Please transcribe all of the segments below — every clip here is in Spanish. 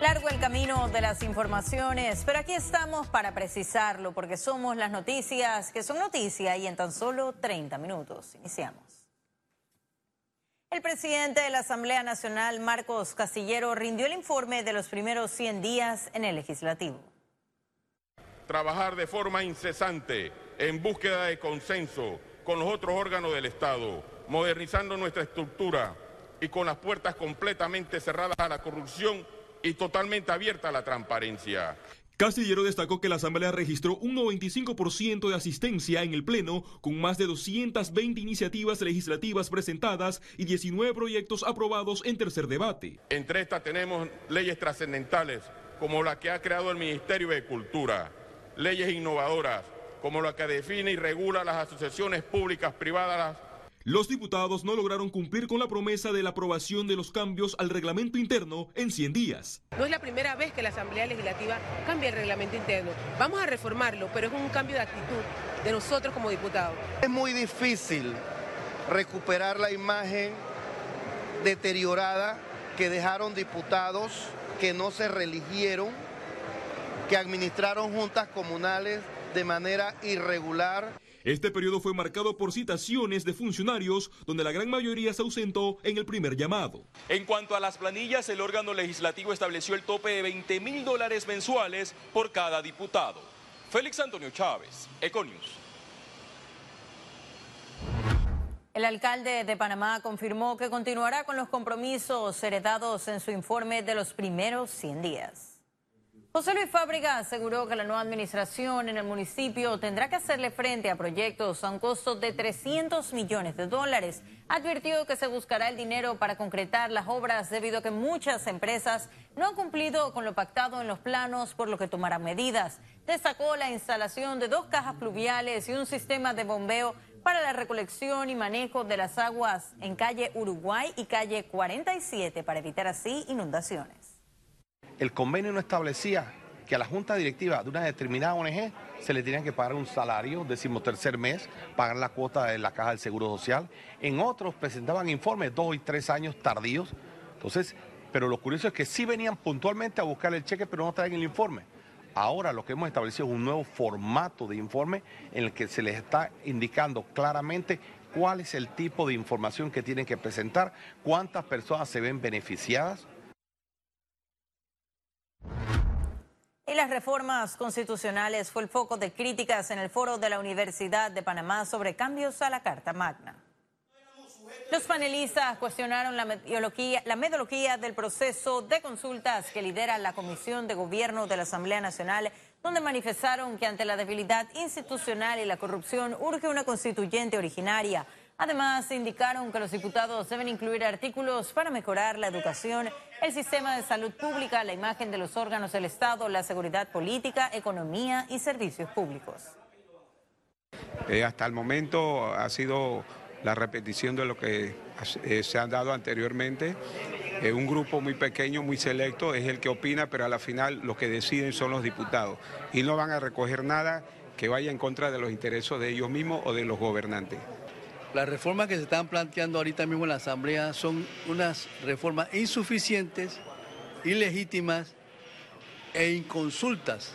Largo el camino de las informaciones, pero aquí estamos para precisarlo porque somos las noticias que son noticia y en tan solo 30 minutos. Iniciamos. El presidente de la Asamblea Nacional, Marcos Castillero, rindió el informe de los primeros 100 días en el legislativo. Trabajar de forma incesante en búsqueda de consenso con los otros órganos del Estado, modernizando nuestra estructura y con las puertas completamente cerradas a la corrupción y totalmente abierta a la transparencia. Castillero destacó que la Asamblea registró un 95% de asistencia en el Pleno, con más de 220 iniciativas legislativas presentadas y 19 proyectos aprobados en tercer debate. Entre estas tenemos leyes trascendentales, como la que ha creado el Ministerio de Cultura, leyes innovadoras, como la que define y regula las asociaciones públicas privadas los diputados no lograron cumplir con la promesa de la aprobación de los cambios al reglamento interno en 100 días. No es la primera vez que la Asamblea Legislativa cambia el reglamento interno. Vamos a reformarlo, pero es un cambio de actitud de nosotros como diputados. Es muy difícil recuperar la imagen deteriorada que dejaron diputados que no se religieron, que administraron juntas comunales de manera irregular. Este periodo fue marcado por citaciones de funcionarios, donde la gran mayoría se ausentó en el primer llamado. En cuanto a las planillas, el órgano legislativo estableció el tope de 20 mil dólares mensuales por cada diputado. Félix Antonio Chávez, Econius. El alcalde de Panamá confirmó que continuará con los compromisos heredados en su informe de los primeros 100 días. José Luis Fábrica aseguró que la nueva administración en el municipio tendrá que hacerle frente a proyectos a un costo de 300 millones de dólares. Advirtió que se buscará el dinero para concretar las obras debido a que muchas empresas no han cumplido con lo pactado en los planos, por lo que tomarán medidas. Destacó la instalación de dos cajas pluviales y un sistema de bombeo para la recolección y manejo de las aguas en calle Uruguay y calle 47 para evitar así inundaciones el convenio no establecía que a la junta directiva de una determinada ONG se le tenían que pagar un salario, decimotercer mes, pagar la cuota de la caja del Seguro Social. En otros presentaban informes dos y tres años tardíos. Entonces, pero lo curioso es que sí venían puntualmente a buscar el cheque, pero no traen el informe. Ahora lo que hemos establecido es un nuevo formato de informe en el que se les está indicando claramente cuál es el tipo de información que tienen que presentar, cuántas personas se ven beneficiadas, Y las reformas constitucionales fue el foco de críticas en el foro de la Universidad de Panamá sobre cambios a la Carta Magna. Los panelistas cuestionaron la metodología, del proceso de consultas que lidera la Comisión de Gobierno de la Asamblea Nacional, donde manifestaron que ante la debilidad institucional y la corrupción urge una constituyente originaria. Además, indicaron que los diputados deben incluir artículos para mejorar la educación, el sistema de salud pública, la imagen de los órganos del Estado, la seguridad política, economía y servicios públicos. Eh, hasta el momento ha sido la repetición de lo que eh, se han dado anteriormente. Eh, un grupo muy pequeño, muy selecto, es el que opina, pero a la final los que deciden son los diputados. Y no van a recoger nada que vaya en contra de los intereses de ellos mismos o de los gobernantes. Las reformas que se están planteando ahorita mismo en la Asamblea son unas reformas insuficientes, ilegítimas e inconsultas.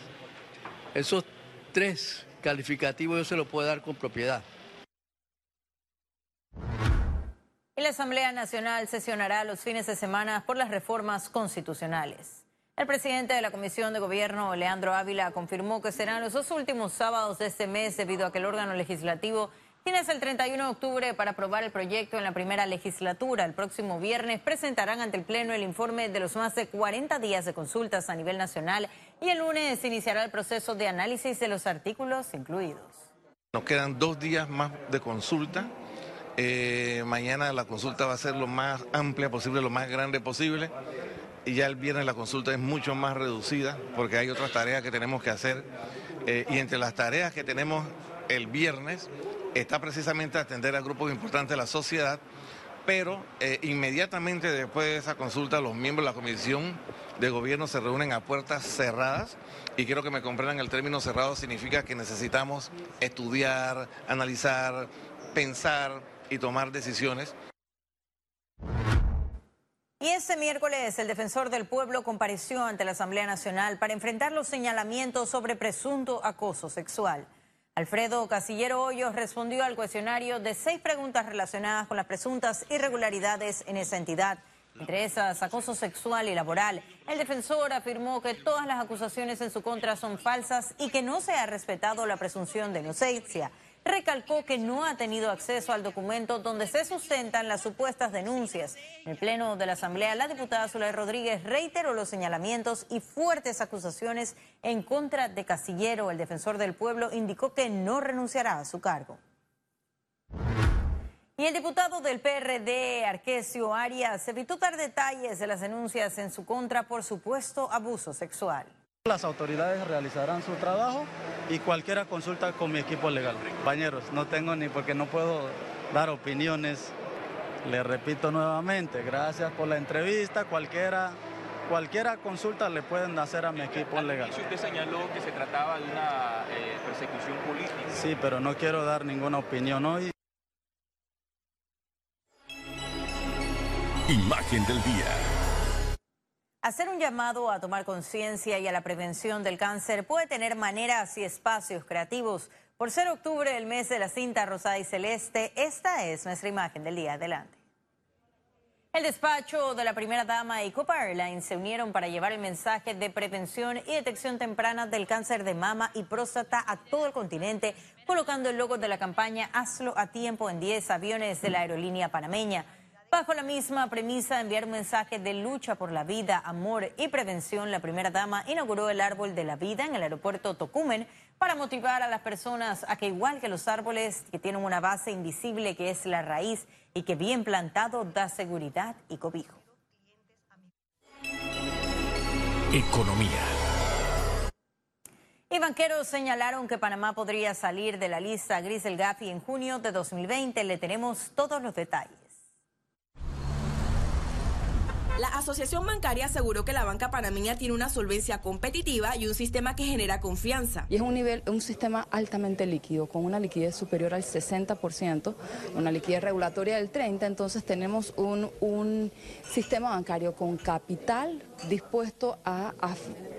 Esos tres calificativos yo se los puedo dar con propiedad. la Asamblea Nacional sesionará los fines de semana por las reformas constitucionales. El presidente de la Comisión de Gobierno, Leandro Ávila, confirmó que serán los dos últimos sábados de este mes debido a que el órgano legislativo Tienes el 31 de octubre para aprobar el proyecto en la primera legislatura. El próximo viernes presentarán ante el Pleno el informe de los más de 40 días de consultas a nivel nacional y el lunes iniciará el proceso de análisis de los artículos incluidos. Nos quedan dos días más de consulta. Eh, mañana la consulta va a ser lo más amplia posible, lo más grande posible. Y ya el viernes la consulta es mucho más reducida porque hay otras tareas que tenemos que hacer. Eh, y entre las tareas que tenemos el viernes está precisamente atender a grupos importantes de la sociedad, pero eh, inmediatamente después de esa consulta los miembros de la comisión de gobierno se reúnen a puertas cerradas y quiero que me comprendan el término cerrado significa que necesitamos estudiar, analizar, pensar y tomar decisiones. Y este miércoles el defensor del pueblo compareció ante la Asamblea Nacional para enfrentar los señalamientos sobre presunto acoso sexual. Alfredo Casillero Hoyos respondió al cuestionario de seis preguntas relacionadas con las presuntas irregularidades en esa entidad, entre esas acoso sexual y laboral. El defensor afirmó que todas las acusaciones en su contra son falsas y que no se ha respetado la presunción de inocencia recalcó que no ha tenido acceso al documento donde se sustentan las supuestas denuncias. En el Pleno de la Asamblea, la diputada Zulay Rodríguez reiteró los señalamientos y fuertes acusaciones en contra de Casillero. El defensor del pueblo indicó que no renunciará a su cargo. Y el diputado del PRD, Arquesio Arias, evitó dar detalles de las denuncias en su contra por supuesto abuso sexual. Las autoridades realizarán su trabajo y cualquiera consulta con mi equipo legal. Compañeros, no tengo ni porque no puedo dar opiniones. Le repito nuevamente, gracias por la entrevista. Cualquiera, cualquiera consulta le pueden hacer a mi equipo legal. usted señaló que se trataba de una eh, persecución política. Sí, pero no quiero dar ninguna opinión hoy. Imagen del día. Hacer un llamado a tomar conciencia y a la prevención del cáncer puede tener maneras y espacios creativos. Por ser octubre, el mes de la cinta rosada y celeste, esta es nuestra imagen del día. Adelante. El despacho de la primera dama y Copa Airlines se unieron para llevar el mensaje de prevención y detección temprana del cáncer de mama y próstata a todo el continente, colocando el logo de la campaña Hazlo a tiempo en 10 aviones de la aerolínea panameña. Bajo la misma premisa de enviar un mensaje de lucha por la vida, amor y prevención, la primera dama inauguró el árbol de la vida en el aeropuerto Tocumen para motivar a las personas a que igual que los árboles que tienen una base invisible que es la raíz y que bien plantado da seguridad y cobijo. Economía. Y banqueros señalaron que Panamá podría salir de la lista gris del GAFI en junio de 2020. Le tenemos todos los detalles. La Asociación Bancaria aseguró que la banca panameña tiene una solvencia competitiva y un sistema que genera confianza. Y es un nivel, un sistema altamente líquido, con una liquidez superior al 60%, una liquidez regulatoria del 30%, entonces tenemos un, un sistema bancario con capital dispuesto a,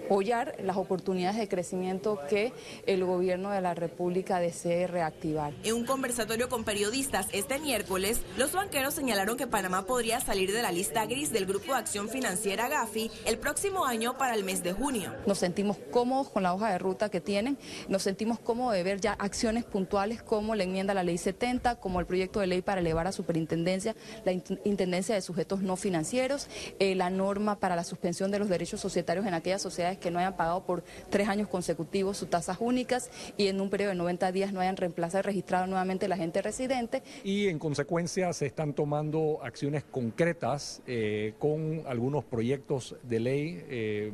apoyar las oportunidades de crecimiento que el gobierno de la República desee reactivar. En un conversatorio con periodistas este miércoles, los banqueros señalaron que Panamá podría salir de la lista gris del Grupo de Acción Financiera GAFI el próximo año para el mes de junio. Nos sentimos cómodos con la hoja de ruta que tienen, nos sentimos cómodos de ver ya acciones puntuales como la enmienda a la ley 70, como el proyecto de ley para elevar a superintendencia la intendencia de sujetos no financieros, eh, la norma para la suspensión de los derechos societarios en aquellas sociedades que no hayan pagado por tres años consecutivos sus tasas únicas y en un periodo de 90 días no hayan reemplazado registrado nuevamente la gente residente. Y en consecuencia se están tomando acciones concretas eh, con algunos proyectos de ley eh,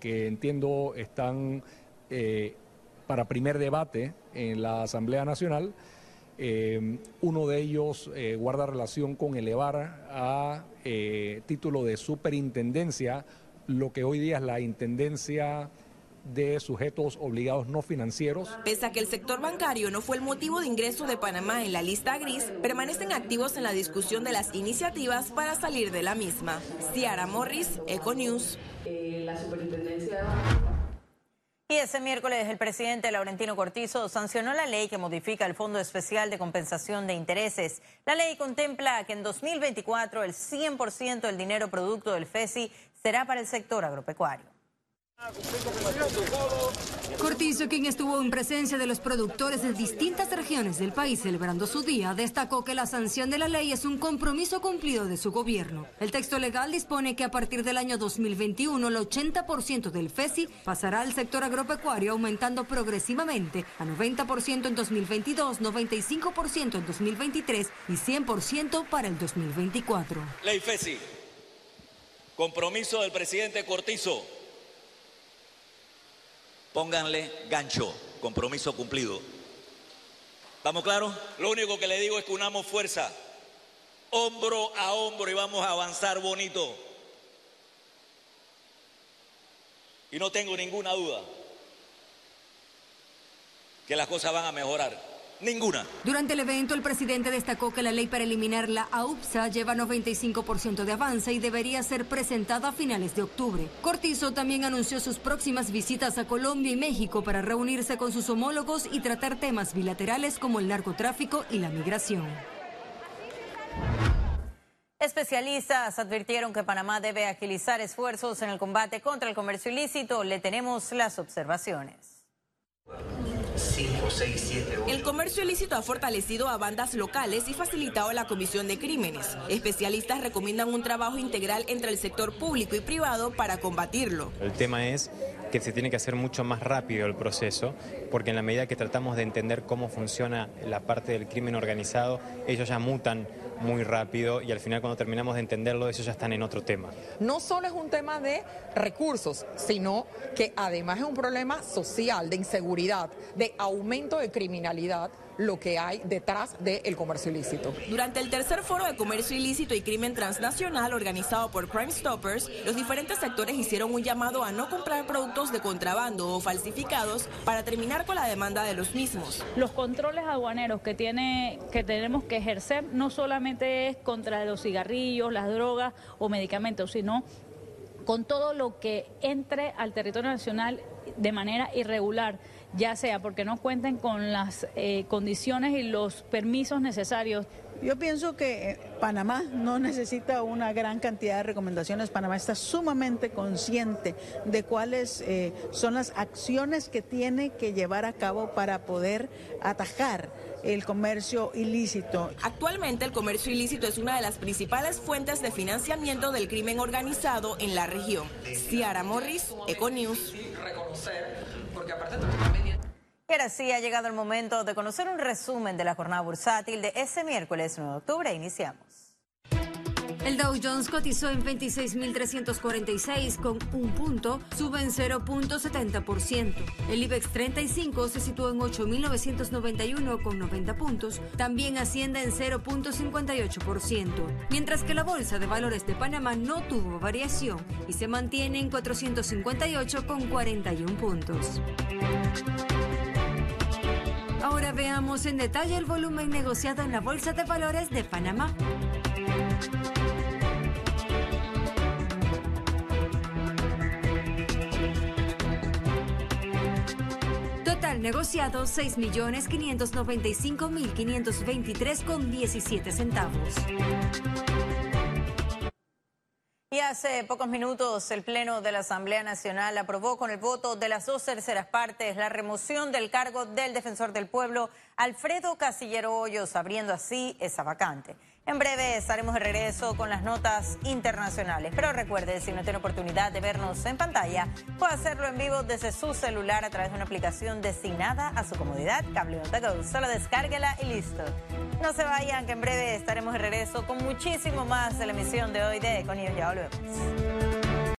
que entiendo están eh, para primer debate en la Asamblea Nacional. uno de ellos guarda relación con elevar a título de superintendencia lo que hoy día es la Intendencia de sujetos obligados no financieros. Pese a que el sector bancario no fue el motivo de ingreso de Panamá en la lista gris, permanecen activos en la discusión de las iniciativas para salir de la misma. Ciara Morris, Econews. Eh, la superintendencia y ese miércoles el presidente Laurentino Cortizo sancionó la ley que modifica el Fondo Especial de Compensación de Intereses. La ley contempla que en 2024 el 100% del dinero producto del FESI será para el sector agropecuario. Cortizo, quien estuvo en presencia de los productores de distintas regiones del país celebrando su día, destacó que la sanción de la ley es un compromiso cumplido de su gobierno. El texto legal dispone que a partir del año 2021 el 80% del FESI pasará al sector agropecuario, aumentando progresivamente a 90% en 2022, 95% en 2023 y 100% para el 2024. Ley FESI Compromiso del presidente Cortizo. Pónganle gancho, compromiso cumplido. ¿Estamos claros? Lo único que le digo es que unamos fuerza, hombro a hombro y vamos a avanzar bonito. Y no tengo ninguna duda que las cosas van a mejorar. Ninguna. Durante el evento, el presidente destacó que la ley para eliminar la AUPSA lleva 95% de avance y debería ser presentada a finales de octubre. Cortizo también anunció sus próximas visitas a Colombia y México para reunirse con sus homólogos y tratar temas bilaterales como el narcotráfico y la migración. Especialistas advirtieron que Panamá debe agilizar esfuerzos en el combate contra el comercio ilícito. Le tenemos las observaciones. El comercio ilícito ha fortalecido a bandas locales y facilitado la comisión de crímenes. Especialistas recomiendan un trabajo integral entre el sector público y privado para combatirlo. El tema es que se tiene que hacer mucho más rápido el proceso, porque en la medida que tratamos de entender cómo funciona la parte del crimen organizado, ellos ya mutan muy rápido y al final cuando terminamos de entenderlo, ellos ya están en otro tema. No solo es un tema de recursos, sino que además es un problema social, de inseguridad, de aumento de criminalidad lo que hay detrás del comercio ilícito. Durante el tercer foro de comercio ilícito y crimen transnacional organizado por Crime Stoppers, los diferentes sectores hicieron un llamado a no comprar productos de contrabando o falsificados para terminar con la demanda de los mismos. Los controles aduaneros que, tiene, que tenemos que ejercer no solamente es contra los cigarrillos, las drogas o medicamentos, sino con todo lo que entre al territorio nacional de manera irregular ya sea porque no cuenten con las eh, condiciones y los permisos necesarios. Yo pienso que eh, Panamá no necesita una gran cantidad de recomendaciones. Panamá está sumamente consciente de cuáles eh, son las acciones que tiene que llevar a cabo para poder atajar el comercio ilícito. Actualmente el comercio ilícito es una de las principales fuentes de financiamiento del crimen organizado en la región. Ciara Morris, Econews. Y ha llegado el momento de conocer un resumen de la jornada bursátil de ese miércoles 9 de octubre. Iniciamos. El Dow Jones cotizó en 26.346 con un punto, sube en 0.70%. El IBEX 35 se situó en 8.991 con 90 puntos, también asciende en 0.58%, mientras que la Bolsa de Valores de Panamá no tuvo variación y se mantiene en 458 con 41 puntos. Veamos en detalle el volumen negociado en la Bolsa de Valores de Panamá. Total negociado 6.595.523 con 17 centavos. Hace pocos minutos el Pleno de la Asamblea Nacional aprobó con el voto de las dos terceras partes la remoción del cargo del defensor del pueblo Alfredo Casillero Hoyos, abriendo así esa vacante. En breve estaremos de regreso con las notas internacionales. Pero recuerde, si no tiene oportunidad de vernos en pantalla, puede hacerlo en vivo desde su celular a través de una aplicación destinada a su comodidad, Cable Go. Solo descárguela y listo. No se vayan, que en breve estaremos de regreso con muchísimo más de la emisión de hoy de Econius. Ya volvemos.